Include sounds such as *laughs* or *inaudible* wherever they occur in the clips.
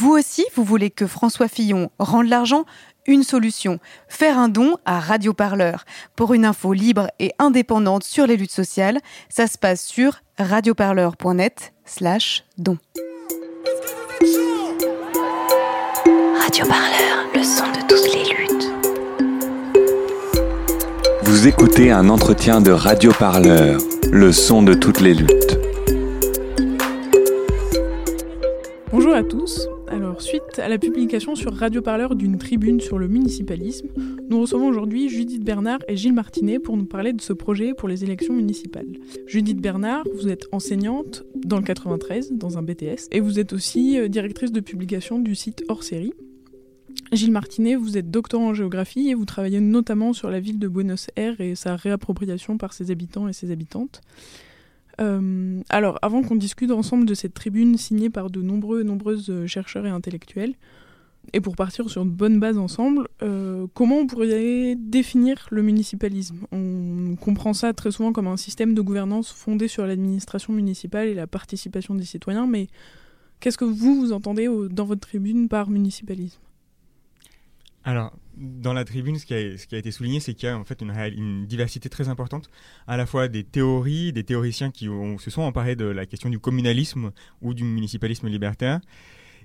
Vous aussi, vous voulez que François Fillon rende l'argent? Une solution, faire un don à Radio Parleur. Pour une info libre et indépendante sur les luttes sociales, ça se passe sur radioparleur.net slash don. Radio Parleur, le son de toutes les luttes. Vous écoutez un entretien de Radio Parleur, le son de toutes les luttes. Bonjour à tous. Suite à la publication sur Radio Parleur d'une tribune sur le municipalisme, nous recevons aujourd'hui Judith Bernard et Gilles Martinet pour nous parler de ce projet pour les élections municipales. Judith Bernard, vous êtes enseignante dans le 93, dans un BTS, et vous êtes aussi euh, directrice de publication du site Hors Série. Gilles Martinet, vous êtes doctorant en géographie et vous travaillez notamment sur la ville de Buenos Aires et sa réappropriation par ses habitants et ses habitantes. Euh, alors, avant qu'on discute ensemble de cette tribune signée par de nombreux et nombreuses euh, chercheurs et intellectuels, et pour partir sur une bonne base ensemble, euh, comment on pourrait définir le municipalisme? On comprend ça très souvent comme un système de gouvernance fondé sur l'administration municipale et la participation des citoyens, mais qu'est-ce que vous, vous entendez dans votre tribune par municipalisme? Alors, dans la tribune, ce qui a, été souligné, c'est qu'il y a en fait une, diversité très importante, à la fois des théories, des théoriciens qui se sont emparés de la question du communalisme ou du municipalisme libertaire,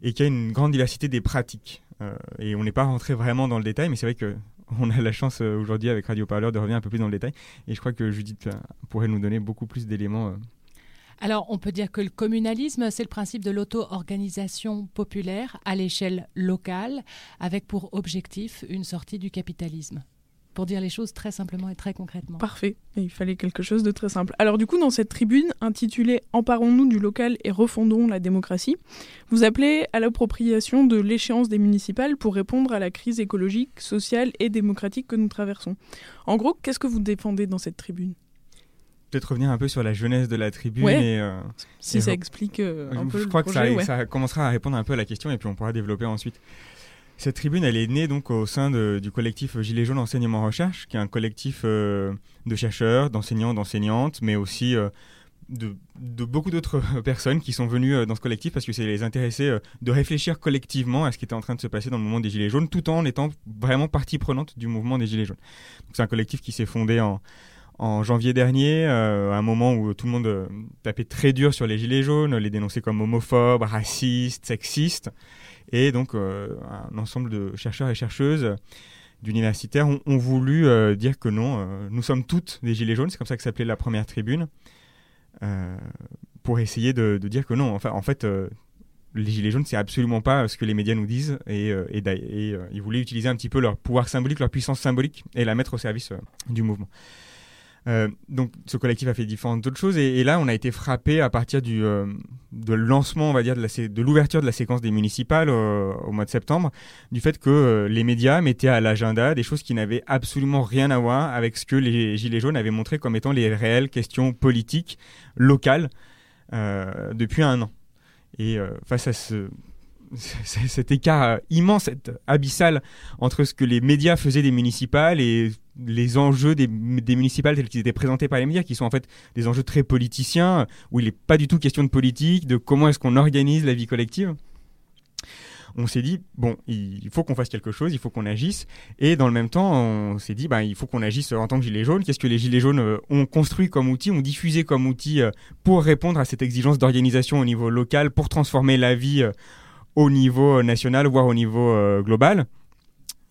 et qu'il y a une grande diversité des pratiques. Euh, et on n'est pas rentré vraiment dans le détail, mais c'est vrai que *laughs* on a la chance euh, aujourd'hui avec Radio Parleur de revenir un peu plus dans le détail, et je crois que Judith euh, pourrait nous donner beaucoup plus d'éléments. Alors, on peut dire que le communalisme, c'est le principe de l'auto-organisation populaire à l'échelle locale, avec pour objectif une sortie du capitalisme pour dire les choses très simplement et très concrètement. Parfait, il fallait quelque chose de très simple. Alors du coup, dans cette tribune intitulée Emparons-nous du local et refondons la démocratie, vous appelez à l'appropriation de l'échéance des municipales pour répondre à la crise écologique, sociale et démocratique que nous traversons. En gros, qu'est-ce que vous défendez dans cette tribune? Peut-être revenir un peu sur la jeunesse de la tribune. Et, euh, si ça explique euh, un peu. Je crois que ça, commencera à répondre un peu à la question et puis on pourra développer ensuite. Cette tribune, elle est née donc au sein du collectif Gilets jaunes enseignement recherche, qui est un collectif euh, de chercheurs, d'enseignants, d'enseignantes, mais aussi de, beaucoup d'autres *laughs* personnes qui sont venues dans ce collectif parce que c'est les intéressés de réfléchir collectivement à ce qui était en train de se passer dans le mouvement des Gilets jaunes, tout en étant vraiment partie prenante du mouvement des Gilets jaunes. C'est un collectif qui s'est fondé en en janvier dernier, euh, à un moment où tout le monde euh, tapait très dur sur les gilets jaunes, les dénonçait comme homophobes, racistes, sexistes, et donc euh, un ensemble de chercheurs et chercheuses d'universitaires ont, voulu dire que non, nous sommes toutes des gilets jaunes, c'est comme ça que s'appelait la première tribune, pour essayer de, dire que non, enfin, en fait, les gilets jaunes, c'est absolument pas ce que les médias nous disent, et ils voulaient utiliser un petit peu leur pouvoir symbolique, leur puissance symbolique, et la mettre au service du mouvement. Euh, donc ce collectif a fait différentes autres choses et, là on a été frappé à partir du euh, lancement on va dire de l'ouverture de la séquence des municipales euh, au mois de septembre du fait que les médias mettaient à l'agenda des choses qui n'avaient absolument rien à voir avec ce que les gilets jaunes avaient montré comme étant les réelles questions politiques locales depuis un an. Et face à ce *laughs* cet écart immense, cet abyssal entre ce que les médias faisaient des municipales et les enjeux des, municipales tels qu'ils étaient présentés par les médias, qui sont en fait des enjeux très politiciens, où il n'est pas du tout question de politique, de comment est-ce qu'on organise la vie collective. On s'est dit, bon, il faut qu'on fasse quelque chose, il faut qu'on agisse. Et dans le même temps, on s'est dit, bah, il faut qu'on agisse en tant que Gilets jaunes. Qu'est-ce que les Gilets jaunes euh, ont construit comme outil, ont diffusé comme outil euh, pour répondre à cette exigence d'organisation au niveau local, pour transformer la vie euh, au niveau national, voire au niveau global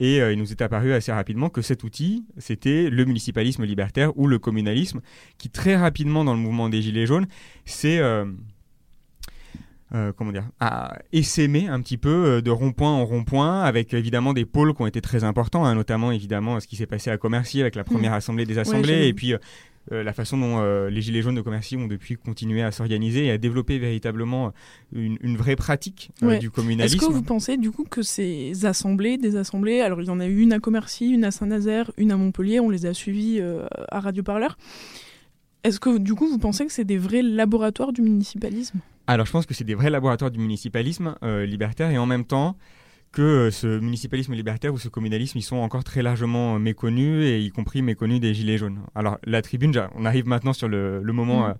et euh, il nous est apparu assez rapidement que cet outil, c'était le municipalisme libertaire ou le communalisme, qui très rapidement dans le mouvement des Gilets jaunes s'est euh, euh, comment dire, à essaimer un petit peu de rond-point en rond-point, avec évidemment des pôles qui ont été très importants, hein, notamment évidemment ce qui s'est passé à Commercy avec la première mmh. assemblée des assemblées, et puis euh, la façon dont euh, les Gilets jaunes de Commercy ont depuis continué à s'organiser et à développer véritablement une, vraie pratique euh, du communalisme. Est-ce que vous pensez du coup que ces assemblées, des assemblées, alors il y en a eu une à Commercy, une à Saint-Nazaire, une à Montpellier, on les a suivies à Radio Parleur. Est-ce que du coup vous pensez que c'est des vrais laboratoires du municipalisme? Alors je pense que c'est des vrais laboratoires du municipalisme libertaire et en même temps que euh, ce municipalisme libertaire ou ce communalisme, ils sont encore très largement méconnus, et y compris méconnus des Gilets jaunes. Alors la tribune, on arrive maintenant sur le, moment mmh.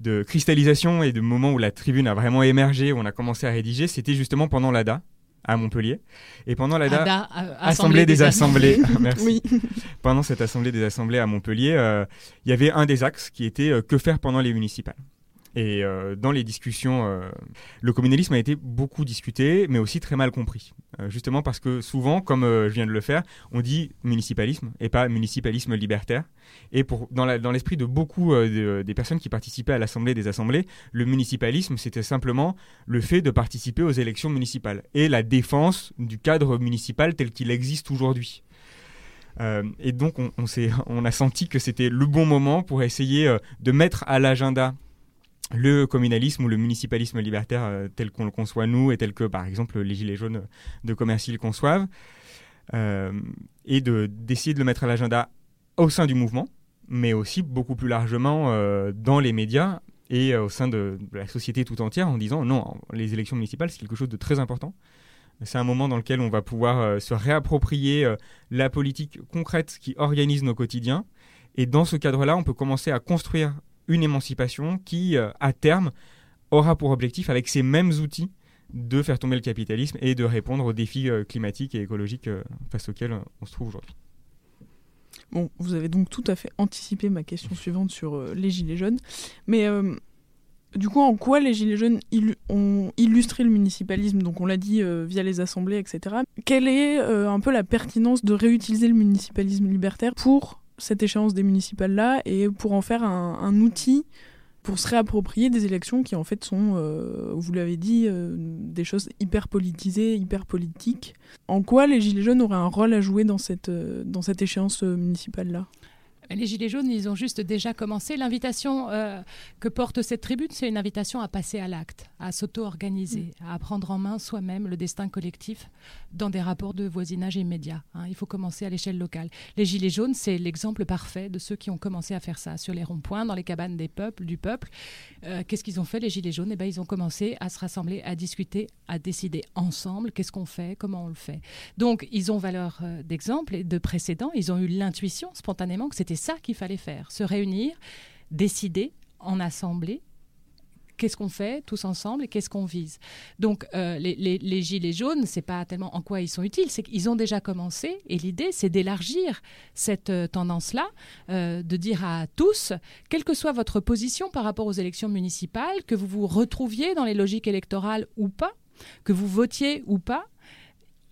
de cristallisation et de moment où la tribune a vraiment émergé, où on a commencé à rédiger, c'était justement pendant l'ADA, à Montpellier. Et pendant l'ADA, Assemblée des, Assemblées, *laughs* merci. pendant cette Assemblée des Assemblées à Montpellier, il y avait un des axes qui était que faire pendant les municipales. Et euh, dans les discussions, euh, le communalisme a été beaucoup discuté, mais aussi très mal compris. Euh, justement parce que souvent, comme je viens de le faire, on dit municipalisme et pas municipalisme libertaire. Et dans l'esprit de beaucoup des personnes qui participaient à l'Assemblée des Assemblées, le municipalisme, c'était simplement le fait de participer aux élections municipales et la défense du cadre municipal tel qu'il existe aujourd'hui. et donc, on, on, on, a senti que c'était le bon moment pour essayer de mettre à l'agenda le communalisme ou le municipalisme libertaire euh, tel qu'on le conçoit nous et tel que par exemple les gilets jaunes de Commercy le conçoivent, euh, et d'essayer de, le mettre à l'agenda au sein du mouvement, mais aussi beaucoup plus largement euh, dans les médias et au sein de, la société tout entière en disant non, les élections municipales c'est quelque chose de très important. C'est un moment dans lequel on va pouvoir se réapproprier la politique concrète qui organise nos quotidiens. Et dans ce cadre-là, on peut commencer à construire une émancipation qui, euh, à terme, aura pour objectif, avec ces mêmes outils, de faire tomber le capitalisme et de répondre aux défis euh, climatiques et écologiques euh, face auxquels on se trouve aujourd'hui. Bon, vous avez donc tout à fait anticipé ma question suivante sur les Gilets jaunes. Mais du coup, en quoi les Gilets jaunes ont illustré le municipalisme? Donc, on l'a dit via les assemblées, etc. Quelle est un peu la pertinence de réutiliser le municipalisme libertaire pour cette échéance des municipales-là et pour en faire un, outil pour se réapproprier des élections qui en fait sont, euh, vous l'avez dit, euh, des choses hyper politisées, hyper politiques. En quoi les Gilets jaunes auraient un rôle à jouer dans cette, euh, dans cette échéance municipale-là? Les Gilets jaunes, ils ont juste déjà commencé. L'invitation euh, que porte cette tribune, c'est une invitation à passer à l'acte, à s'auto-organiser, mm. à prendre en main soi-même le destin collectif dans des rapports de voisinage immédiat. Hein. Il faut commencer à l'échelle locale. Les Gilets jaunes, c'est l'exemple parfait de ceux qui ont commencé à faire ça sur les ronds-points, dans les cabanes des peuples, du peuple. Euh, qu'est-ce qu'ils ont fait, les Gilets jaunes? Eh ben, Ils ont commencé à se rassembler, à discuter, à décider ensemble qu'est-ce qu'on fait, comment on le fait. Donc, ils ont valeur euh, d'exemple et de précédent. Ils ont eu l'intuition spontanément que c'était ça qu'il fallait faire, se réunir, décider en assemblée qu'est-ce qu'on fait tous ensemble et qu'est-ce qu'on vise. Donc euh, les, gilets jaunes, c'est pas tellement en quoi ils sont utiles, c'est qu'ils ont déjà commencé et l'idée c'est d'élargir cette euh, tendance-là, euh, de dire à tous, quelle que soit votre position par rapport aux élections municipales, que vous vous retrouviez dans les logiques électorales ou pas, que vous votiez ou pas,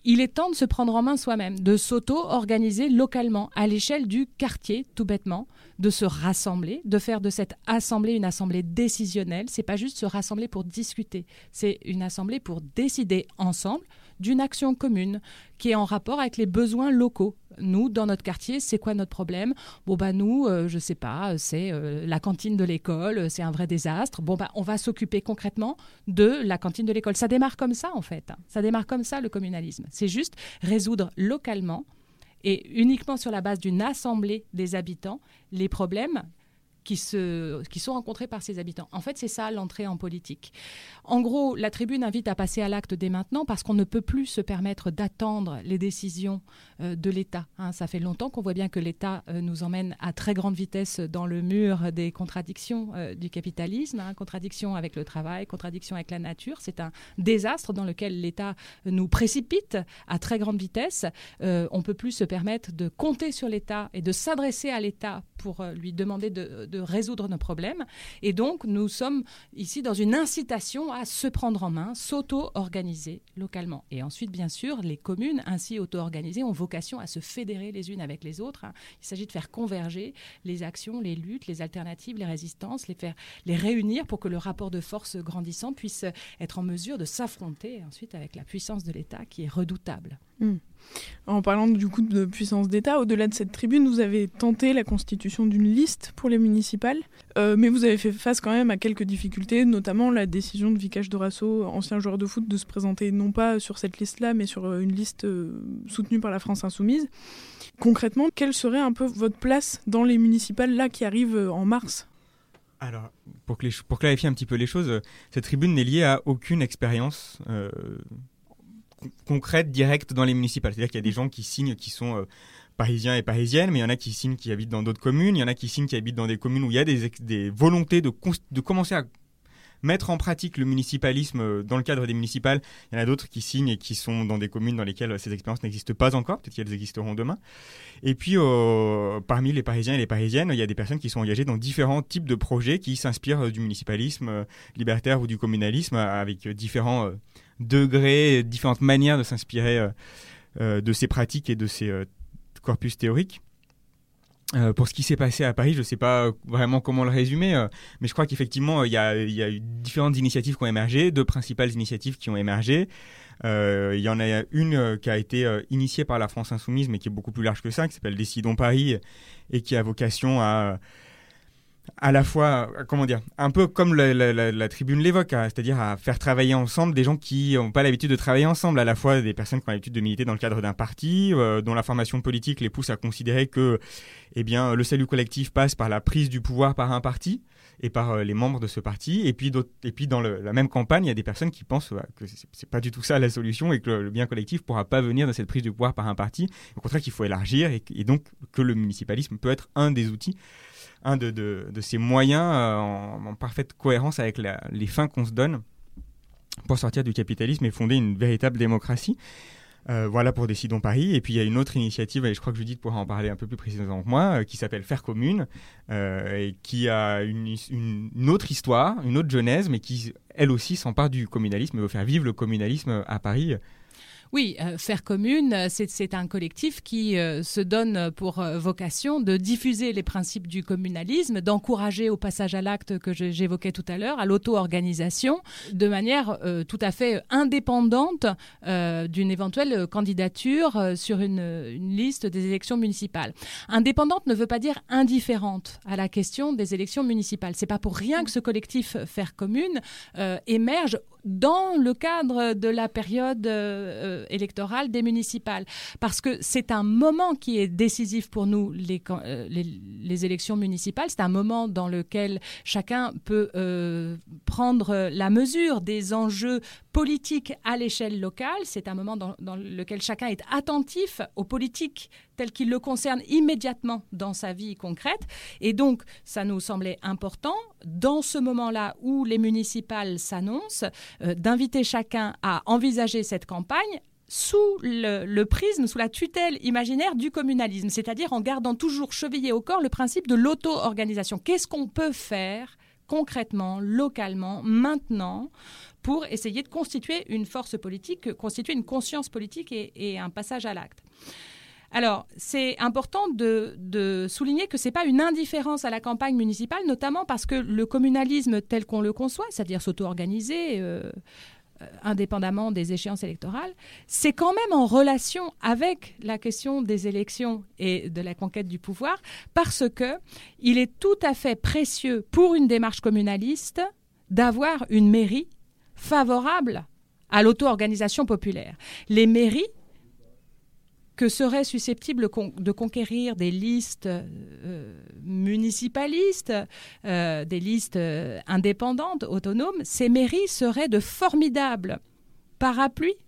il est temps de se prendre en main soi-même, de s'auto-organiser localement, à l'échelle du quartier, tout bêtement, de se rassembler, de faire de cette assemblée une assemblée décisionnelle. C'est pas juste se rassembler pour discuter, c'est une assemblée pour décider ensemble d'une action commune qui est en rapport avec les besoins locaux. Nous, dans notre quartier, c'est quoi notre problème? Bon, bah, nous, je euh, je sais pas, c'est euh, la cantine de l'école, c'est un vrai désastre. Bon, bah, on va s'occuper concrètement de la cantine de l'école. Ça démarre comme ça, en fait. Ça démarre comme ça, le communalisme. C'est juste résoudre localement et uniquement sur la base d'une assemblée des habitants les problèmes qui, se, qui sont rencontrés par ses habitants. En fait, c'est ça l'entrée en politique. En gros, la tribune invite à passer à l'acte dès maintenant parce qu'on ne peut plus se permettre d'attendre les décisions euh, de l'État. Hein. ça fait longtemps qu'on voit bien que l'État euh, nous emmène à très grande vitesse dans le mur des contradictions euh, du capitalisme, hein. contradiction avec le travail, contradiction avec la nature. C'est un désastre dans lequel l'État nous précipite à très grande vitesse. on ne peut plus se permettre de compter sur l'État et de s'adresser à l'État pour lui demander de de résoudre nos problèmes. Et donc, nous sommes ici dans une incitation à se prendre en main, s'auto-organiser localement. Et ensuite, bien sûr, les communes ainsi auto-organisées ont vocation à se fédérer les unes avec les autres. Il s'agit de faire converger les actions, les luttes, les alternatives, les résistances, les faire les réunir pour que le rapport de force grandissant puisse être en mesure de s'affronter ensuite avec la puissance de l'État qui est redoutable. Hmm. En parlant du coup de puissance d'État, au-delà de cette tribune, vous avez tenté la constitution d'une liste pour les municipales, euh, mais vous avez fait face quand même à quelques difficultés, notamment la décision de Vicage Dorasso, ancien joueur de foot, de se présenter non pas sur cette liste-là, mais sur euh, une liste euh, soutenue par la France Insoumise. Concrètement, quelle serait un peu votre place dans les municipales là qui arrivent en mars? Alors, pour, pour, clarifier un petit peu les choses, cette tribune n'est liée à aucune expérience concrète, directe dans les municipales. C'est-à-dire qu'il y a des gens qui signent, qui sont euh, parisiens et parisiennes, mais il y en a qui signent qui habitent dans d'autres communes, il y en a qui signent qui habitent dans des communes où il y a des, volontés de, de commencer à mettre en pratique le municipalisme euh, dans le cadre des municipales. Il y en a d'autres qui signent et qui sont dans des communes dans lesquelles euh, ces expériences n'existent pas encore, peut-être qu'elles existeront demain. Et puis, parmi les Parisiens et les Parisiennes, il y a des personnes qui sont engagées dans différents types de projets qui s'inspirent du municipalisme libertaire ou du communalisme, avec différents degrés, différentes manières de s'inspirer euh, euh, de ces pratiques et de ces euh, corpus théoriques. Euh, pour ce qui s'est passé à Paris, je ne sais pas vraiment comment le résumer, euh, mais je crois qu'effectivement, euh, il y, a, il y a eu différentes initiatives qui ont émergé, deux principales initiatives qui ont émergé. Euh, il y en a une euh, qui a été euh, initiée par la France Insoumise, mais qui est beaucoup plus large que ça, qui s'appelle Décidons Paris, et qui a vocation à à la fois, euh, comment dire, un peu comme la, tribune l'évoque, hein, c'est-à-dire à faire travailler ensemble des gens qui n'ont pas l'habitude de travailler ensemble, à la fois des personnes qui ont l'habitude de militer dans le cadre d'un parti, euh, dont la formation politique les pousse à considérer que eh bien, le salut collectif passe par la prise du pouvoir par un parti et par euh, les membres de ce parti. Et puis, et puis dans la même campagne, il y a des personnes qui pensent euh, que c'est pas du tout ça la solution et que le, bien collectif pourra pas venir de cette prise du pouvoir par un parti. Au contraire, qu'il faut élargir et donc que le municipalisme peut être un des outils un de, ces moyens euh, en, parfaite cohérence avec les fins qu'on se donne pour sortir du capitalisme et fonder une véritable démocratie. Euh, voilà pour Décidons Paris. Et puis il y a une autre initiative, et je crois que Judith pourra en parler un peu plus précisément que moi, euh, qui s'appelle Faire Commune, et qui a une, une- une autre histoire, une autre genèse, mais qui, elle aussi, s'empare du communalisme et veut faire vivre le communalisme à Paris. Oui, euh, Faire Commune, euh, c'est un collectif qui euh, se donne pour vocation de diffuser les principes du communalisme, d'encourager au passage à l'acte que j'évoquais tout à l'heure, à l'auto-organisation, de manière tout à fait indépendante d'une éventuelle candidature sur une, liste des élections municipales. Indépendante ne veut pas dire indifférente à la question des élections municipales. C'est pas pour rien que ce collectif Faire Commune émerge dans le cadre de la période euh, électorale des municipales. Parce que c'est un moment qui est décisif pour nous, les, euh, élections municipales. C'est un moment dans lequel chacun peut euh, prendre la mesure des enjeux politiques à l'échelle locale. C'est un moment dans lequel chacun est attentif aux politiques telles qu'il le concerne immédiatement dans sa vie concrète. Et donc, ça nous semblait important, dans ce moment-là où les municipales s'annoncent, euh, d'inviter chacun à envisager cette campagne sous le, prisme, sous la tutelle imaginaire du communalisme, c'est-à-dire en gardant toujours chevillé au corps le principe de l'auto-organisation. Qu'est-ce qu'on peut faire concrètement, localement, maintenant, pour essayer de constituer une force politique, constituer une conscience politique et un passage à l'acte? Alors, c'est important de, souligner que ce n'est pas une indifférence à la campagne municipale, notamment parce que le communalisme tel qu'on le conçoit, c'est-à-dire s'auto-organiser, euh, euh, indépendamment des échéances électorales, c'est quand même en relation avec la question des élections et de la conquête du pouvoir, parce que il est tout à fait précieux pour une démarche communaliste d'avoir une mairie favorable à l'auto-organisation populaire. Les mairies que seraient susceptibles de conquérir des listes euh, municipalistes, euh, des listes euh, indépendantes, autonomes, ces mairies seraient de formidables parapluies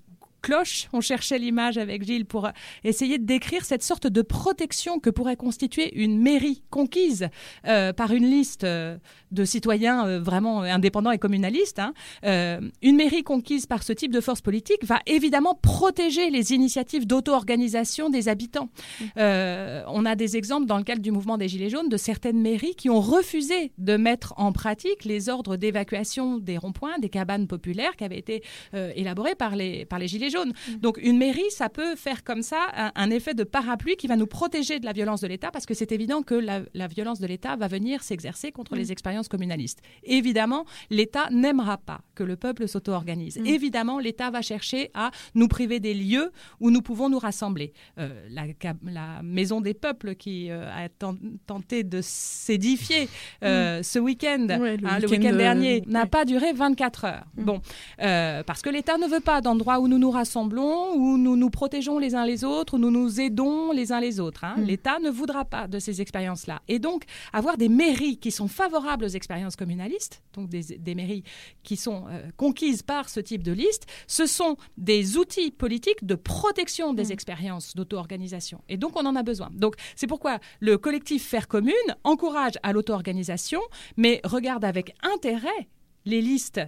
cloches. On cherchait l'image avec Gilles pour essayer de décrire cette sorte de protection que pourrait constituer une mairie conquise euh, par une liste euh, de citoyens euh, vraiment indépendants et communalistes. hein. Euh, une mairie conquise par ce type de force politique va évidemment protéger les initiatives d'auto-organisation des habitants. Euh, on a des exemples dans le cadre du mouvement des Gilets jaunes de certaines mairies qui ont refusé de mettre en pratique les ordres d'évacuation des ronds-points, des cabanes populaires qui avaient été euh, élaborés par les, par les Gilets jaunes. Donc une mairie, ça peut faire comme ça un, un effet de parapluie qui va nous protéger de la violence de l'État parce que c'est évident que la, la violence de l'État va venir s'exercer contre les expériences communalistes. Évidemment, l'État n'aimera pas que le peuple s'auto-organise. Évidemment, l'État va chercher à nous priver des lieux où nous pouvons nous rassembler. Euh, la, Maison des Peuples qui euh, a ten- tenté de s'édifier euh, ce week-end, Ouais, le hein, le week-end, dernier, n'a ouais. pas duré 24 heures. Bon, parce que l'État ne veut pas d'endroits où nous nous rassemblons rassemblons, où nous nous protégeons les uns les autres, où nous nous aidons les uns les autres. hein. Mm. L'État ne voudra pas de ces expériences-là. Et donc, avoir des mairies qui sont favorables aux expériences communalistes, donc des, des mairies qui sont euh, conquises par ce type de liste, ce sont des outils politiques de protection des Mm. expériences d'auto-organisation. Et donc, on en a besoin. Donc, c'est pourquoi le collectif Faire Commune encourage à l'auto-organisation, mais regarde avec intérêt les listes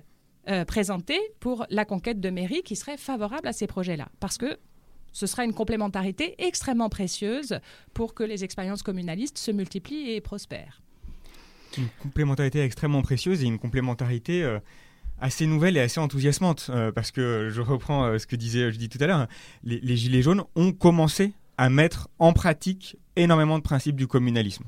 euh, présentées pour la conquête de mairies qui seraient favorables à ces projets-là. Parce que ce sera une complémentarité extrêmement précieuse pour que les expériences communalistes se multiplient et prospèrent. une complémentarité extrêmement précieuse et une complémentarité euh, assez nouvelle et assez enthousiasmante. euh, parce que je reprends euh, ce que disait Judy tout à l'heure, les, les Gilets jaunes ont commencé à mettre en pratique énormément de principes du communalisme.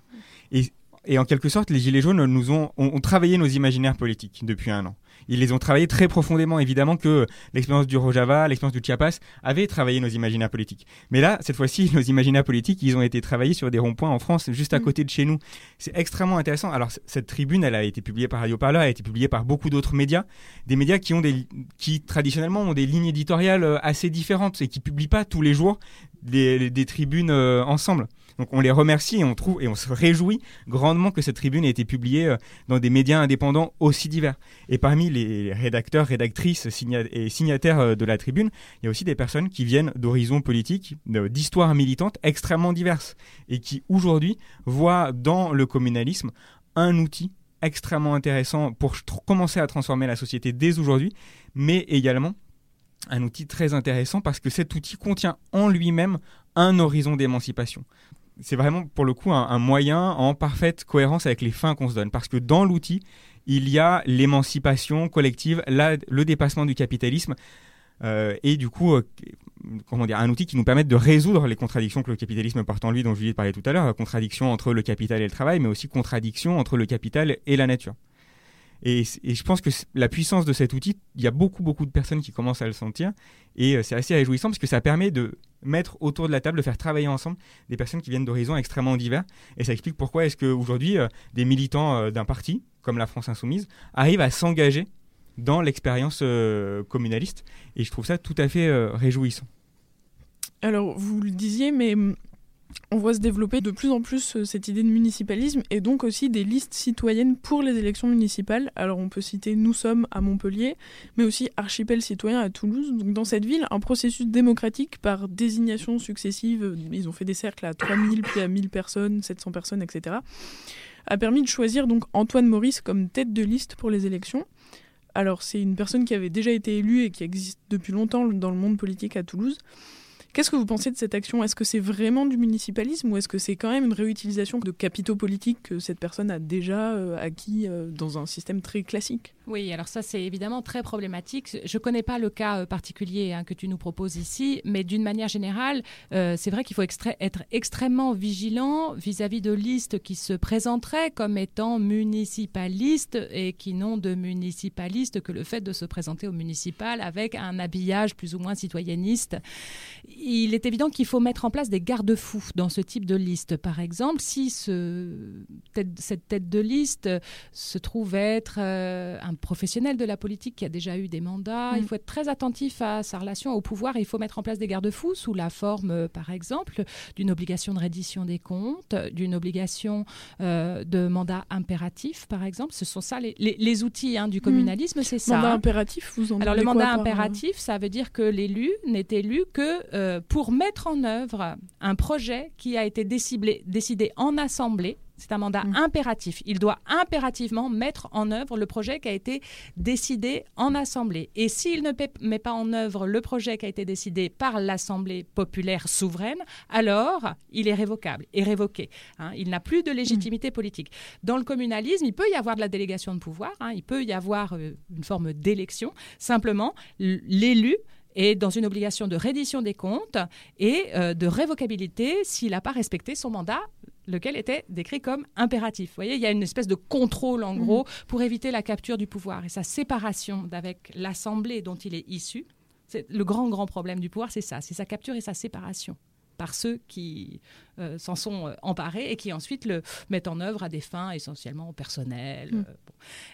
Et, et en quelque sorte, les Gilets jaunes nous ont, ont, ont travaillé nos imaginaires politiques depuis un an. Ils les ont travaillés très profondément. Évidemment que l'expérience du Rojava, l'expérience du Chiapas avaient travaillé nos imaginaires politiques. Mais là, cette fois-ci, *laughs* nos imaginaires politiques, ils ont été travaillés sur des ronds-points en France, juste à Mm. côté de chez nous. C'est extrêmement intéressant. Alors, cette tribune, elle a été publiée par Radio elle a été publiée par beaucoup d'autres médias, des médias qui ont des, qui traditionnellement ont des lignes éditoriales euh, assez différentes et qui publient pas tous les jours des, des tribunes euh, ensemble. Donc, on les remercie et on trouve et on se réjouit grandement que cette tribune ait été publiée euh, dans des médias indépendants aussi divers. Et parmi les rédacteurs, rédactrices et signataires euh, de la tribune, il y a aussi des personnes qui viennent d'horizons politiques, d'histoires militantes extrêmement diverses et qui aujourd'hui voient dans le communalisme un outil extrêmement intéressant pour commencer à transformer la société dès aujourd'hui, mais également un outil très intéressant parce que cet outil contient en lui-même un horizon d'émancipation. C'est vraiment pour le coup un, moyen en parfaite cohérence avec les fins qu'on se donne parce que dans l'outil, il y a l'émancipation collective, le dépassement du capitalisme euh, et du coup, euh, comment dire, un outil qui nous permette de résoudre les contradictions que le capitalisme porte en lui, dont Julie parlait tout à l'heure, contradiction entre le capital et le travail, mais aussi contradiction entre le capital et la nature. Et, je pense que la puissance de cet outil, il y a beaucoup, beaucoup de personnes qui commencent à le sentir, et euh, c'est assez réjouissant parce que ça permet de mettre autour de la table, de faire travailler ensemble des personnes qui viennent d'horizons extrêmement divers, et ça explique pourquoi est-ce qu'aujourd'hui, euh, des militants euh, d'un parti, comme la France Insoumise, arrivent à s'engager dans l'expérience communaliste, et je trouve ça tout à fait réjouissant. Alors, vous le disiez, mais hum, on voit se développer de plus en plus euh, cette idée de municipalisme et donc aussi des listes citoyennes pour les élections municipales. Alors, on peut citer Nous sommes à Montpellier, mais aussi Archipel citoyen à Toulouse. Donc, dans cette ville, un processus démocratique par désignation successive, euh, ils ont fait des cercles à 3000, puis à 1000 personnes, 700 personnes, etc., a permis de choisir donc Antoine Maurice comme tête de liste pour les élections. Alors, c'est une personne qui avait déjà été élue et qui existe depuis longtemps dans le monde politique à Toulouse. Qu'est-ce que vous pensez de cette action? Est-ce que c'est vraiment du municipalisme ou est-ce que c'est quand même une réutilisation de capitaux politiques que cette personne a déjà euh, acquis euh, dans un système très classique? Oui, alors ça c'est évidemment très problématique. Je ne connais pas le cas euh, particulier hein, que tu nous proposes ici, mais d'une manière générale, c'est vrai qu'il faut être extrêmement vigilant vis-à-vis de listes qui se présenteraient comme étant municipalistes et qui n'ont de municipalistes que le fait de se présenter au municipal avec un habillage plus ou moins citoyenniste. Il est évident qu'il faut mettre en place des garde-fous dans ce type de liste. Par exemple, si ce tête- cette tête de liste se trouve être euh, un professionnel de la politique qui a déjà eu des mandats. Mm. Il faut être très attentif à sa relation au pouvoir. et Il faut mettre en place des garde-fous sous la forme, euh, par exemple, d'une obligation de reddition des comptes, d'une obligation euh, de mandat impératif, par exemple. Ce sont ça les, les- les outils hein, du communalisme, c'est ça. Mandat hein. impératif, vous en Alors le mandat par, impératif, ça veut dire que l'élu n'est élu que euh, pour mettre en œuvre un projet qui a été décidé, décidé en assemblée. C'est un mandat Mm. impératif. Il doit impérativement mettre en œuvre le projet qui a été décidé en assemblée. Et s'il ne met pas en œuvre le projet qui a été décidé par l'Assemblée populaire souveraine, alors il est révocable et révoqué. hein. Il n'a plus de légitimité politique. Dans le communalisme, il peut y avoir de la délégation de pouvoir, hein. il peut y avoir euh, une forme d'élection. Simplement, l'élu est dans une obligation de reddition des comptes et euh, de révocabilité s'il n'a pas respecté son mandat lequel était décrit comme impératif. Vous voyez, il y a une espèce de contrôle, en gros, pour éviter la capture du pouvoir et sa séparation d'avec l'Assemblée dont il est issu. C'est le grand, grand problème du pouvoir, c'est ça, c'est sa capture et sa séparation. Par ceux qui euh, s'en sont euh, emparés et qui ensuite le mettent en œuvre à des fins essentiellement personnelles. Mm.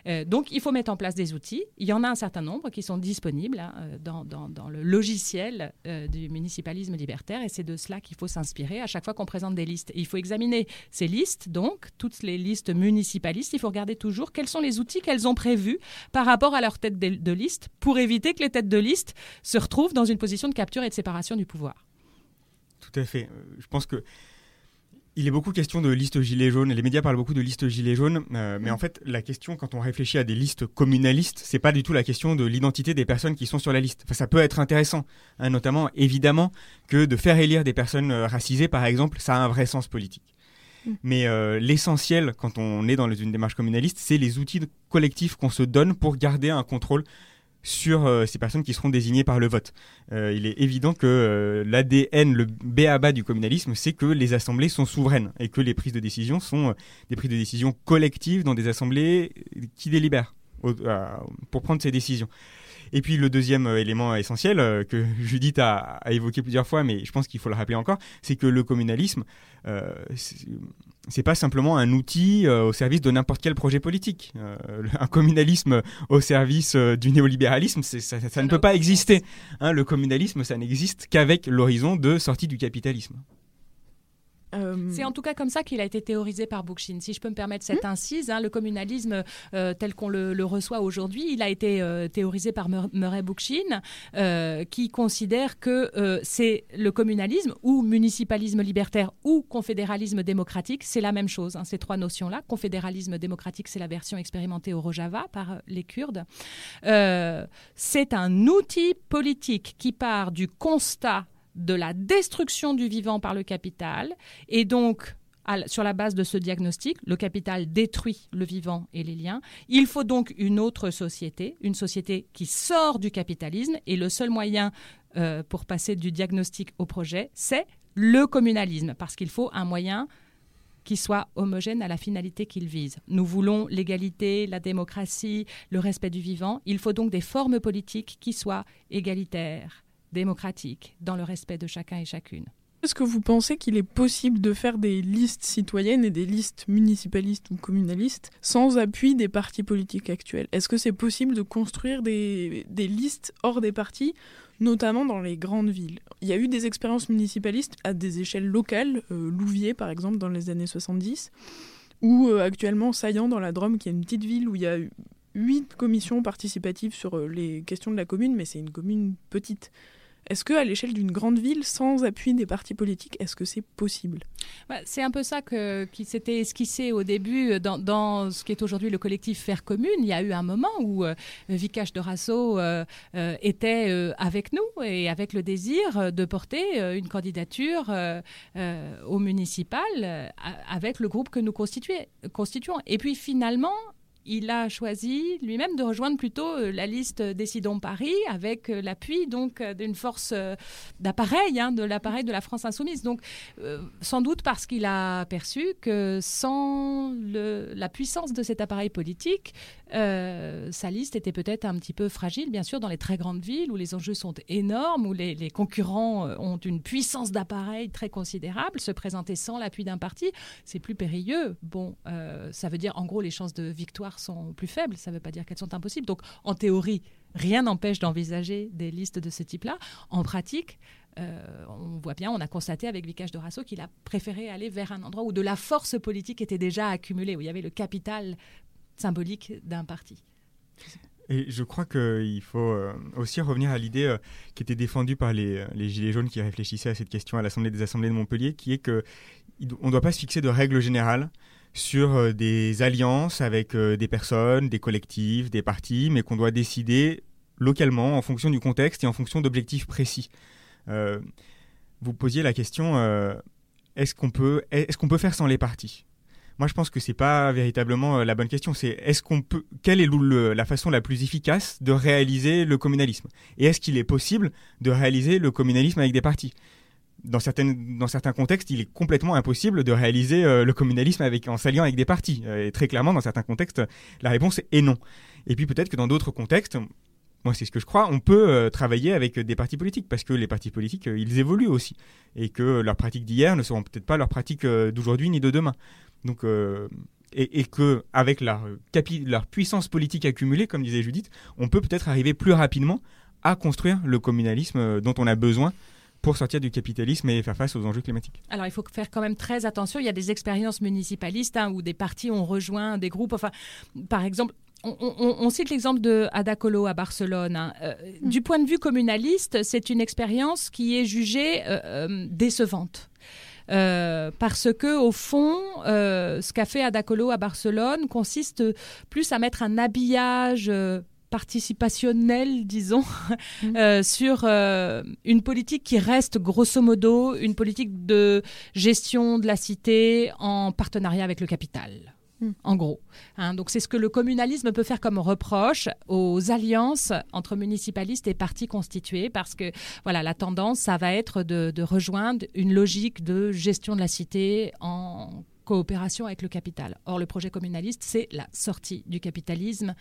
Euh, donc il faut mettre en place des outils. Il y en a un certain nombre qui sont disponibles hein, dans, dans- dans le logiciel du municipalisme libertaire et c'est de cela qu'il faut s'inspirer à chaque fois qu'on présente des listes. Et il faut examiner ces listes, donc toutes les listes municipalistes. Il faut regarder toujours quels sont les outils qu'elles ont prévus par rapport à leur tête de, de liste pour éviter que les têtes de liste se retrouvent dans une position de capture et de séparation du pouvoir. Tout à fait. Euh, Je pense que il est beaucoup question de listes gilets jaunes. Les médias parlent beaucoup de listes gilets jaunes, euh, mais en fait, la question quand on réfléchit à des listes communalistes, c'est pas du tout la question de l'identité des personnes qui sont sur la liste. Enfin, ça peut être intéressant, hein, notamment évidemment que de faire élire des personnes euh, racisées, par exemple, ça a un vrai sens politique. Mm. Mais euh, l'essentiel, quand on est dans une démarche communaliste, c'est les outils collectifs qu'on se donne pour garder un contrôle sur euh, ces personnes qui seront désignées par le vote. Euh, il est évident que euh, l'ADN, le BABA du communalisme, c'est que les assemblées sont souveraines et que les prises de décision sont des prises de décision collectives dans des assemblées qui délibèrent pour prendre ces décisions. Et puis le deuxième élément essentiel que *laughs* Judith a, a évoqué plusieurs fois, mais je pense qu'il faut le rappeler encore, c'est que le communalisme, c'est- pas simplement un outil euh, au service de n'importe quel projet politique. Euh, un communalisme au service euh, du néolibéralisme, ça, ça- ça ne peut pas exister. Hein, le communalisme, ça n'existe qu'avec l'horizon de sortie du capitalisme. Euh, C'est en tout cas comme ça qu'il a été théorisé par Bookchin. Si je peux me permettre cette incise, hein, le communalisme euh, tel qu'on le, le reçoit aujourd'hui, il a été euh, théorisé par Mur- Murray Bookchin, euh, qui considère que c'est le communalisme ou municipalisme libertaire ou confédéralisme démocratique, c'est la même chose. hein, ces trois notions-là. Confédéralisme démocratique, c'est la version expérimentée au Rojava par les Kurdes. C'est un outil politique qui part du constat de la destruction du vivant par le capital et donc sur la base de ce diagnostic, le capital détruit le vivant et les liens. Il faut donc une autre société, une société qui sort du capitalisme et le seul moyen euh, pour passer du diagnostic au projet, c'est le communalisme parce qu'il faut un moyen qui soit homogène à la finalité qu'il vise. Nous voulons l'égalité, la démocratie, le respect du vivant. Il faut donc des formes politiques qui soient égalitaires, démocratiques, dans le respect de chacun et chacune. Est-ce que vous pensez qu'il est possible de faire des listes citoyennes et des listes municipalistes ou communalistes sans appui des partis politiques actuels? Est-ce que c'est possible de construire des, listes hors des partis, notamment dans les grandes villes? Il y a eu des expériences municipalistes à des échelles locales, euh, Louviers par exemple dans les années 70, ou euh, actuellement Saillant dans la Drôme, qui est une petite ville où il y a huit commissions participatives sur euh, les questions de la commune, mais c'est une commune petite. Est-ce que à l'échelle d'une grande ville, sans appui des partis politiques, est-ce que c'est possible? Ouais, c'est un peu ça qui s'était esquissé au début dans, dans ce qui est aujourd'hui le collectif Faire Commune. Il y a eu un moment où euh, Vikash de Rasso euh, euh, était euh, avec nous et avec le désir de porter euh, une candidature euh, euh, au municipal euh, avec le groupe que nous constituons. Et puis finalement, il a choisi lui-même de rejoindre plutôt euh, la liste Décidons Paris avec euh, l'appui donc euh, d'une force d'appareil, hein, de l'appareil de la France insoumise. Donc sans doute parce qu'il a perçu que sans la puissance de cet appareil politique, euh, sa liste était peut-être un petit peu fragile, bien sûr, dans les très grandes villes où les enjeux sont énormes, où les, concurrents euh, ont une puissance d'appareil très considérable. Se présenter sans l'appui d'un parti, c'est plus périlleux. Bon, euh, ça veut dire en gros les chances de victoire sont plus faibles. Ça ne veut pas dire qu'elles sont impossibles. Donc en théorie, rien n'empêche d'envisager des listes de ce type-là. En pratique, on voit bien, on a constaté avec Vikash de Rasso qu'il a préféré aller vers un endroit où de la force politique était déjà accumulée, où il y avait le capital symbolique d'un parti. Et je crois qu'il faut euh, aussi revenir à l'idée euh, qui était défendue par les, euh, les Gilets jaunes qui réfléchissaient à cette question à l'Assemblée des Assemblées de Montpellier, qui est que il do- on ne doit pas se fixer de règles générales sur des alliances avec des personnes, des collectifs, des partis, mais qu'on doit décider localement en fonction du contexte et en fonction d'objectifs précis. Vous posiez la question est-ce qu'on peut, est-ce qu'on peut faire sans les partis? Moi, je pense que c'est pas véritablement euh, la bonne question. C'est est-ce qu'on peut, quelle est la façon la plus efficace de réaliser le communalisme? Et est-ce qu'il est possible de réaliser le communalisme avec des partis? Dans, certaines, dans certains contextes, il est complètement impossible de réaliser euh, le communalisme en s'alliant avec des partis. Euh, et très clairement, dans certains contextes, la réponse est non. Et puis peut-être que dans d'autres contextes, moi c'est ce que je crois, on peut travailler avec des partis politiques parce que les partis politiques, ils évoluent aussi et que leurs pratiques d'hier ne seront peut-être pas leurs pratiques d'aujourd'hui ni de demain. Donc, euh, et, et que avec leur, capi- leur puissance politique accumulée, comme disait Judith, on peut peut-être arriver plus rapidement à construire le communalisme euh, dont on a besoin pour sortir du capitalisme et faire face aux enjeux climatiques. Alors, il faut faire quand même très attention. Il y a des expériences municipalistes hein, où des partis ont rejoint des groupes. Enfin, par exemple, on, on- on cite l'exemple de Ada Colau à Barcelone. hein. Euh, Du point de vue communaliste, c'est une expérience qui est jugée euh, euh, décevante. Euh, parce que au fond, euh, ce qu'a fait Ada Colau à Barcelone consiste plus à mettre un habillage euh, participationnel, disons, *laughs* euh, sur euh, une politique qui reste grosso modo une politique de gestion de la cité en partenariat avec le capital. Mm. En gros. Hein, donc c'est ce que le communalisme peut faire comme reproche aux alliances entre municipalistes et partis constitués, parce que voilà, la tendance, ça va être de, rejoindre une logique de gestion de la cité en coopération avec le capital. Or, le projet communaliste, c'est la sortie du capitalisme.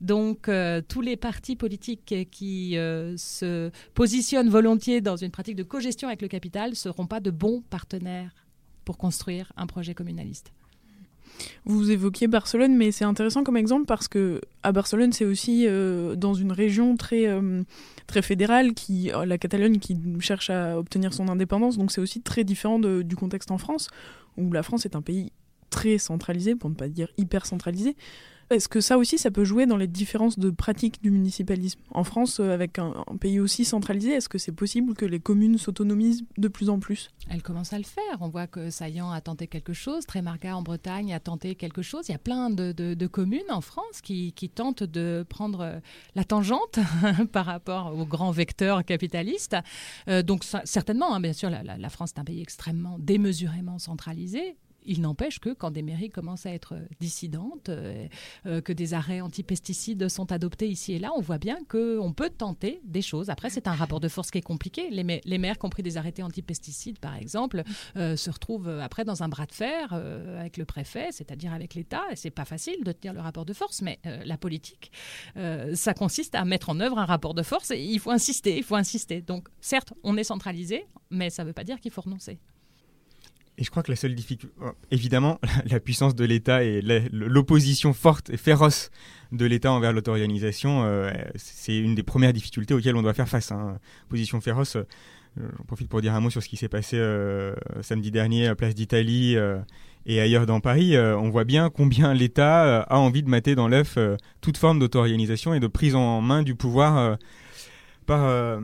Donc, euh, tous les partis politiques qui euh, se positionnent volontiers dans une pratique de cogestion avec le capital ne seront pas de bons partenaires pour construire un projet communaliste. Vous évoquiez Barcelone, mais c'est intéressant comme exemple parce que à Barcelone, c'est aussi euh, dans une région très euh, très fédérale, qui euh, la Catalogne qui cherche à obtenir son indépendance. Donc c'est aussi très différent du contexte en France, où la France est un pays très centralisé, pour ne pas dire hyper centralisé. Est-ce que ça aussi, ça peut jouer dans les différences de pratique du municipalisme? En France, euh, avec un, pays aussi centralisé, est-ce que c'est possible que les communes s'autonomisent de plus en plus? Elle commence à le faire. On voit que Saillant a tenté quelque chose, Trémargat en Bretagne a tenté quelque chose. Il y a plein de, communes en France qui, tentent de prendre la tangente *laughs* par rapport aux grands vecteurs capitalistes. Euh, donc certainement, hein, bien sûr, la France est un pays extrêmement démesurément centralisé. Il n'empêche que quand des mairies commencent à être dissidentes, euh, euh, que des arrêts anti-pesticides sont adoptés ici et là, on voit bien qu'on peut tenter des choses. Après, c'est un rapport de force qui est compliqué. Les, ma- les maires qui des arrêtés anti-pesticides, par exemple, euh, se retrouvent euh, après dans un bras de fer euh, avec le préfet, c'est-à-dire avec l'État. Et c'est pas facile de tenir le rapport de force, mais euh, la politique, euh, ça consiste à mettre en œuvre un rapport de force il faut insister, il faut insister. Donc, certes, on est centralisé, mais ça ne veut pas dire qu'il faut renoncer. Et je crois que la seule difficulté, évidemment, *laughs* la puissance de l'État et l'opposition forte et féroce de l'État envers l'auto-organisation, euh, c'est une des premières difficultés auxquelles on doit faire face. Hein. Position féroce. euh, J'en profite pour dire un mot sur ce qui s'est passé euh, samedi dernier à Place d'Italie et ailleurs dans Paris. On voit bien combien l'État a envie de mater dans l'œuf toute forme d'auto-organisation et de prise en main du pouvoir par,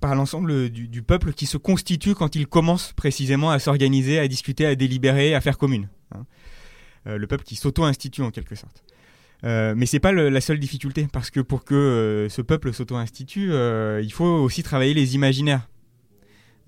par l'ensemble du, peuple qui se constitue quand il commence précisément à s'organiser, à discuter, à délibérer, à faire commune. hein. Euh, le peuple qui s'auto-institue en quelque sorte. Euh, mais c'est pas la seule difficulté, parce que pour que euh, ce peuple s'auto-institue, euh, il faut aussi travailler les imaginaires.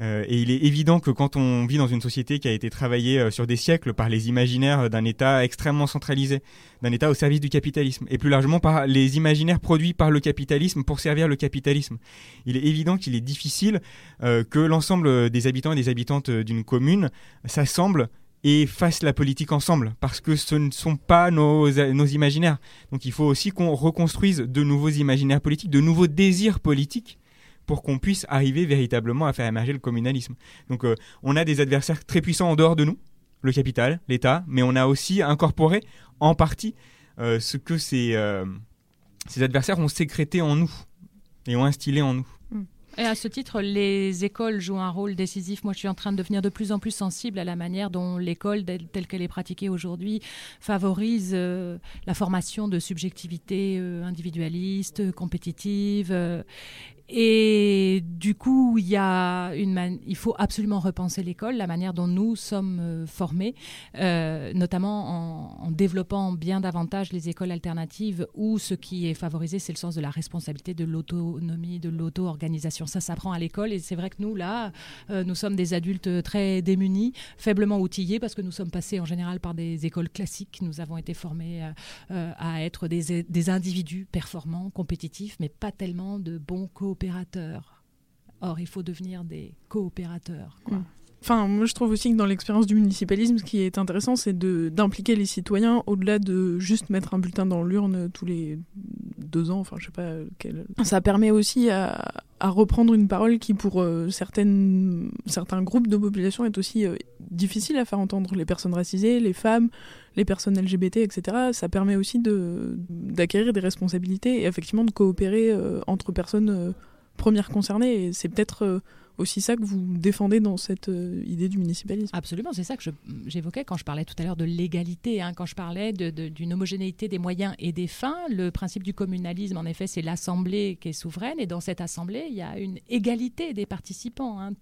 Euh, et il est évident que quand on vit dans une société qui a été travaillée euh, sur des siècles par les imaginaires d'un État extrêmement centralisé, d'un État au service du capitalisme, et plus largement par les imaginaires produits par le capitalisme pour servir le capitalisme, il est évident qu'il est difficile euh, que l'ensemble des habitants et des habitantes d'une commune s'assemblent et fassent la politique ensemble, parce que ce ne sont pas nos, nos imaginaires. Donc il faut aussi qu'on reconstruise de nouveaux imaginaires politiques, de nouveaux désirs politiques, pour qu'on puisse arriver véritablement à faire émerger le communalisme. Donc euh, on a des adversaires très puissants en dehors de nous, le capital, l'État, mais on a aussi incorporé en partie euh, ce que ces, euh, ces adversaires ont sécrété en nous et ont instillé en nous. Et à ce titre, les écoles jouent un rôle décisif. Moi, je suis en train de devenir de plus en plus sensible à la manière dont l'école, telle qu'elle est pratiquée aujourd'hui, favorise la formation de subjectivité euh, individualiste, compétitive. Et du coup, il, y a une il faut absolument repenser l'école, la manière dont nous sommes euh, formés, euh, notamment en, en développant bien davantage les écoles alternatives où ce qui est favorisé, c'est le sens de la responsabilité, de l'autonomie, de l'auto-organisation. Ça s'apprend à l'école et c'est vrai que nous, là, euh, nous sommes des adultes très démunis, faiblement outillés parce que nous sommes passés en général par des écoles classiques. Nous avons été formés euh, euh, à être des, des individus performants, compétitifs, mais pas tellement de bons Or, il faut devenir des coopérateurs. quoi. Mm. Enfin, moi je trouve aussi que dans l'expérience du municipalisme, ce qui est intéressant, c'est d'impliquer les citoyens au-delà de juste mettre un bulletin dans l'urne tous les deux ans, enfin je sais pas quel... Ça permet aussi à, à reprendre une parole qui pour euh, certaines, certains groupes de population est aussi euh, difficile à faire entendre. Les personnes racisées, les femmes, les personnes LGBT, etc. Ça permet aussi de, d'acquérir des responsabilités et effectivement de coopérer euh, entre personnes premières concernées. Et c'est peut-être aussi ça que vous défendez dans cette euh, idée du municipalisme. Absolument, c'est ça que j'évoquais quand je parlais tout à l'heure de l'égalité, hein, quand je parlais d'une homogénéité des moyens et des fins. Le principe du communalisme, en effet, c'est l'Assemblée qui est souveraine, et dans cette Assemblée, il y a une égalité des participants. Hein.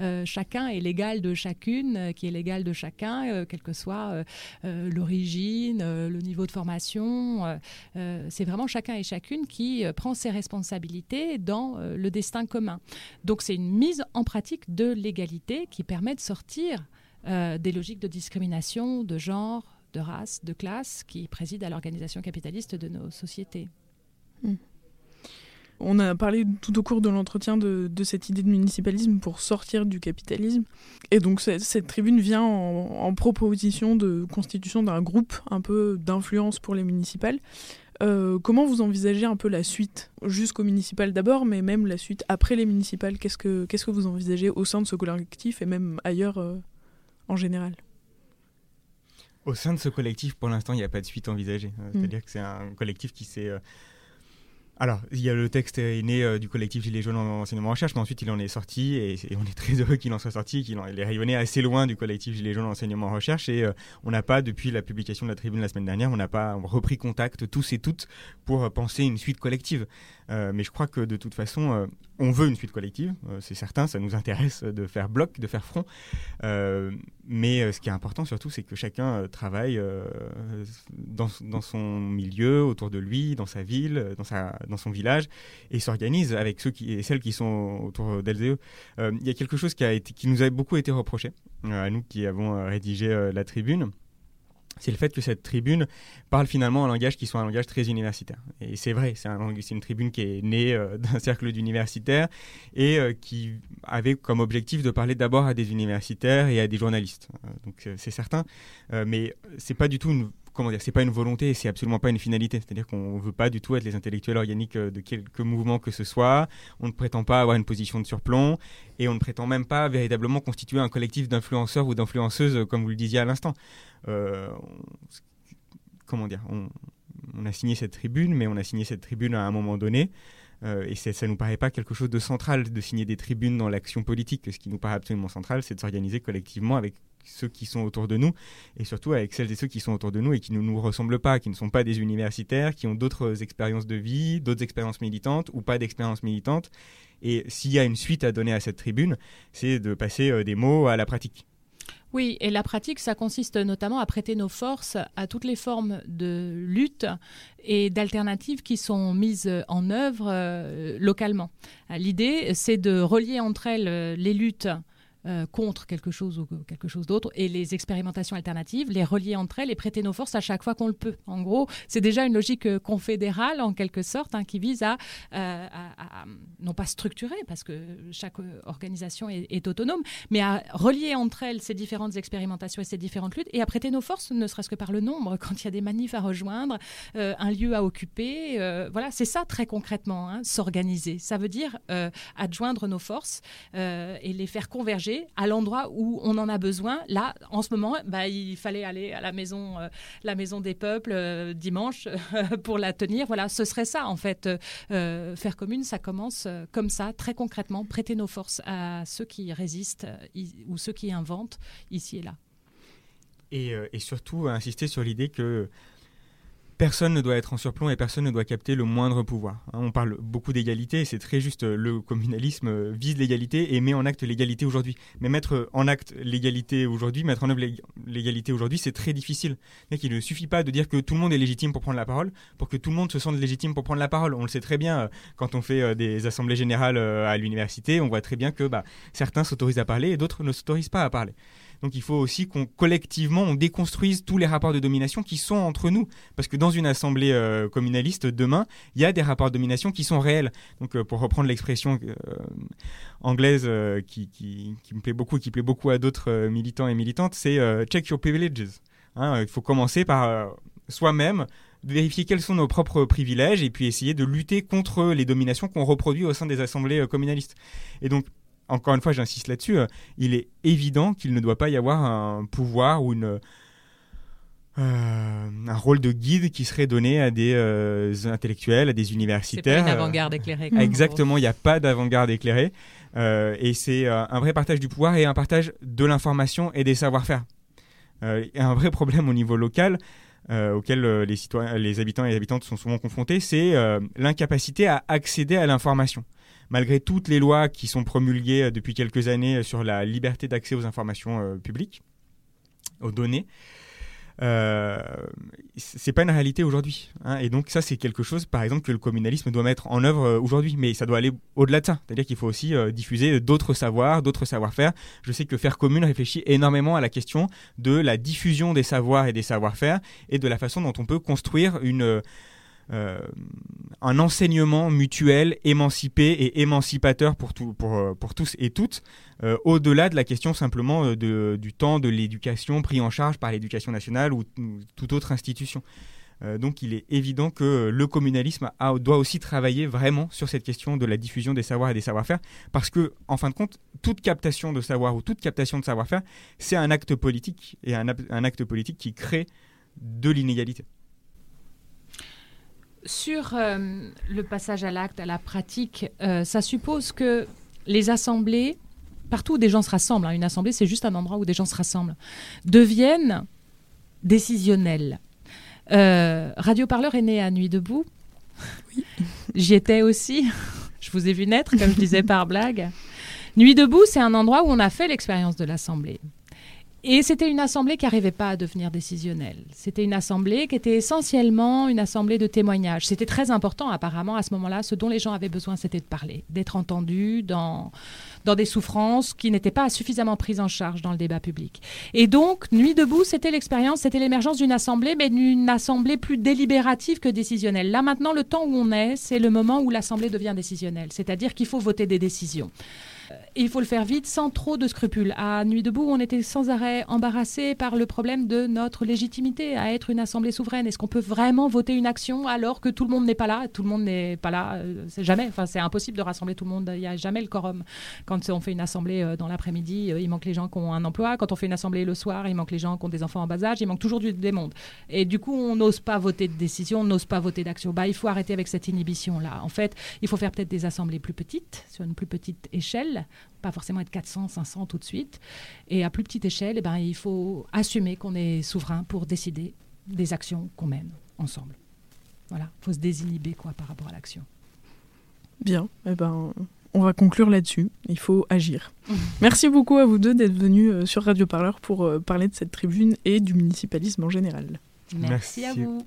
Euh, chacun est l'égal de chacune, euh, qui est l'égal de chacun, quelle que soit l'origine, le niveau de formation. c'est vraiment chacun et chacune qui prend ses responsabilités dans le destin commun. Donc c'est une mise en pratique de l'égalité qui permet de sortir euh, des logiques de discrimination, de genre, de race, de classe qui président à l'organisation capitaliste de nos sociétés. Hmm. On a parlé tout au cours de l'entretien de, cette idée de municipalisme pour sortir du capitalisme. Et donc cette, tribune vient en, en, proposition de constitution d'un groupe un peu d'influence pour les municipales. Euh, comment vous envisagez un peu la suite jusqu'au municipal d'abord, mais même la suite après les municipales? Qu'est-ce que qu'est-ce que vous envisagez au sein de ce collectif et même ailleurs euh, en général? Au sein de ce collectif, pour l'instant, il n'y a pas de suite envisagée. Euh, hmm. C'est-à-dire que c'est un collectif qui s'est alors, il y a le texte est né euh, du collectif Gilets jaunes en enseignement recherche, mais ensuite il en est sorti et, on est très heureux qu'il en soit sorti, qu'il est rayonné assez loin du collectif Gilets jaunes en enseignement recherche et euh, on n'a pas, depuis la publication de la tribune la semaine dernière, on n'a pas repris contact tous et toutes pour euh, penser une suite collective. mais je crois que de toute façon, on veut une suite collective, c'est certain, ça nous intéresse de faire bloc, de faire front. mais ce qui est important surtout, c'est que chacun travaille dans, son milieu, autour de lui, dans sa ville, dans son village et s'organise avec ceux qui, et celles qui sont autour euh, Il y a quelque chose qui, nous a beaucoup été reproché, euh, à nous qui avons euh, rédigé la tribune c'est le fait que cette tribune parle finalement un langage qui soit un langage très universitaire. Et c'est vrai, c'est un, une tribune qui est née *laughs* d'un cercle d'universitaires et qui avait comme objectif de parler d'abord à des universitaires et à des journalistes. donc c'est certain, mais c'est pas du tout une comment dire, c'est pas une volonté, c'est absolument pas une finalité. C'est-à-dire qu'on veut pas du tout être les intellectuels organiques euh, de quelque mouvement que ce soit. On ne prétend pas avoir une position de surplomb et on ne prétend même pas véritablement constituer un collectif d'influenceurs ou d'influenceuses, euh, comme vous le disiez à l'instant. Euh, comment dire on, a signé cette tribune, mais on a signé cette tribune à un moment donné. Et ça nous paraît pas quelque chose de central de signer des tribunes dans l'action politique. Ce qui nous paraît absolument central, c'est de s'organiser collectivement avec ceux qui sont autour de nous, et surtout avec celles et ceux qui sont autour de nous et qui ne nous ressemblent pas, qui ne sont pas des universitaires, qui ont d'autres expériences de vie, d'autres expériences militantes ou pas d'expériences militantes. Et s'il y a une suite à donner à cette tribune, c'est de passer euh, des mots à la pratique. Oui, et la pratique, ça consiste notamment à prêter nos forces à toutes les formes de lutte et d'alternatives qui sont mises en œuvre euh, localement. L'idée, c'est de relier entre elles euh, les luttes euh, contre quelque chose ou quelque chose d'autre et les expérimentations alternatives, les relier entre elles et prêter nos forces à chaque fois qu'on le peut. En gros, c'est déjà une logique euh, confédérale en quelque sorte hein, qui vise euh, à, non pas structurer parce que chaque organisation est, autonome, mais à relier entre elles ces différentes expérimentations et ces différentes luttes et à prêter nos forces, ne serait-ce que par le nombre, *laughs* quand il y a des manifs à rejoindre, un lieu à occuper. voilà, c'est ça très concrètement, hein, s'organiser. Ça veut dire adjoindre nos forces et les faire converger à l'endroit où on en a besoin. Là, en ce moment, bah, il fallait aller à la maison, euh, la maison des peuples euh, dimanche *laughs* pour la tenir. Voilà, ce serait ça en fait. Euh, faire commune, ça commence comme ça, très concrètement, prêter nos forces à ceux qui résistent ou ceux qui inventent ici et là. Et surtout insister sur l'idée que personne ne doit être en surplomb et personne ne doit capter le moindre pouvoir. Hein, on parle beaucoup d'égalité, c'est très juste, le communalisme vise l'égalité et met en acte l'égalité aujourd'hui. Mais mettre en acte l'égalité aujourd'hui, mettre en œuvre l'égalité aujourd'hui, c'est très difficile. Il ne suffit pas de dire que tout le monde est légitime pour prendre la parole, pour que tout le monde se sente légitime pour prendre la parole. On le sait très bien, euh, quand on fait euh, des assemblées générales euh, à l'université, on voit très bien que bah, certains s'autorisent à parler et d'autres ne s'autorisent pas à parler. Donc il faut aussi qu'on collectivement on déconstruise tous les rapports de domination qui sont entre nous, parce que dans une assemblée euh, communaliste demain, il y a des rapports de domination qui sont réels. Donc euh, pour reprendre l'expression euh, anglaise qui, me plaît beaucoup, qui plaît beaucoup à d'autres militants et militantes, c'est check your privileges. Hein, il faut commencer par soi-même vérifier quels sont nos propres privilèges et puis essayer de lutter contre les dominations qu'on reproduit au sein des assemblées communalistes. Et donc, encore une fois, j'insiste là-dessus, euh, il est évident qu'il ne doit pas y avoir un pouvoir ou une, euh, un rôle de guide qui serait donné à des euh, intellectuels, à des C'est pas universitaires. une avant-garde éclairée. Exactement, il n'y a pas d'avant-garde éclairée. Et c'est un vrai partage du pouvoir et un partage de l'information et des savoir-faire. A un vrai problème au niveau local euh, auquel euh, les, citoyens, les habitants et les habitantes sont souvent confrontés, c'est euh, l'incapacité à accéder à l'information. Malgré toutes les lois qui sont promulguées euh, depuis quelques années sur la liberté d'accès aux informations euh, publiques, aux données, euh, c'est pas une réalité aujourd'hui. hein. et donc ça, c'est quelque chose, par exemple, que le communalisme doit mettre en œuvre euh, aujourd'hui. Mais ça doit aller au-delà de ça. C'est-à-dire qu'il faut aussi euh, diffuser d'autres savoirs, d'autres savoir-faire. Je sais que Faire Commune réfléchit énormément à la question de la diffusion des savoirs et des savoir-faire et de la façon dont on peut construire une... euh, euh, un enseignement mutuel, émancipé et émancipateur pour, euh, tous et toutes, euh, au-delà de la question simplement euh, du temps de l'éducation pris en charge par l'éducation nationale ou, ou toute autre institution. Euh, donc il est évident que le communalisme doit aussi travailler vraiment sur cette question de la diffusion des savoirs et des savoir-faire, parce que en fin de compte, toute captation de savoir ou toute captation de savoir-faire, c'est un acte politique, et un acte politique qui crée de l'inégalité. Sur euh, le passage à l'acte, à la pratique, euh, ça suppose que les assemblées, partout où des gens se rassemblent, hein, une assemblée c'est juste un endroit où des gens se rassemblent, deviennent décisionnelles. Euh, Radio Parleur est né à Nuit debout. J'y étais aussi. je vous ai vu naître, comme je disais par blague. Nuit debout, c'est un endroit où on a fait l'expérience de l'assemblée. Et c'était une assemblée qui n'arrivait pas à devenir décisionnelle. C'était une assemblée qui était essentiellement une assemblée de témoignages. C'était très important apparemment à ce moment-là. Ce dont les gens avaient besoin, c'était de parler, d'être entendus dans, dans des souffrances qui n'étaient pas suffisamment prises en charge dans le débat public. Et donc, Nuit debout, c'était l'expérience, c'était l'émergence d'une assemblée, mais d'une assemblée plus délibérative que décisionnelle. Là maintenant, le temps où on est, c'est le moment où l'assemblée devient décisionnelle. C'est-à-dire qu'il faut voter des décisions. Et il faut le faire vite, sans trop de scrupules. À Nuit debout, on était sans arrêt embarrassé par le problème de notre légitimité à être une assemblée souveraine. Est-ce qu'on peut vraiment voter une action alors que tout le monde n'est pas là? Tout le monde n'est pas là, euh, c'est jamais. Enfin, c'est impossible de rassembler tout le monde. Il n'y a jamais le quorum. Quand on fait une assemblée euh, dans l'après-midi, euh, il manque les gens qui ont un emploi. Quand on fait une assemblée le soir, il manque les gens qui ont des enfants en bas âge. Il manque toujours des mondes. Et du coup, on n'ose pas voter de décision, on n'ose pas voter d'action. Bah, il faut arrêter avec cette inhibition-là. En fait, il faut faire peut-être des assemblées plus petites, sur une plus petite échelle, pas forcément être 400, 500 tout de suite. Et à plus petite échelle, eh ben, il faut assumer qu'on est souverain pour décider des actions qu'on mène ensemble. Voilà, il faut se désinhiber quoi, par rapport à l'action. Bien, eh ben, on va conclure là-dessus. Il faut agir. *laughs* Merci beaucoup à vous deux d'être venus euh, sur Radio Parleur pour euh, parler de cette tribune et du municipalisme en général. Merci, à Merci. vous.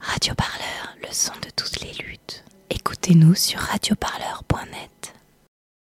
Radio Parleur, le son de toutes les luttes. Écoutez-nous sur radioparleur.net.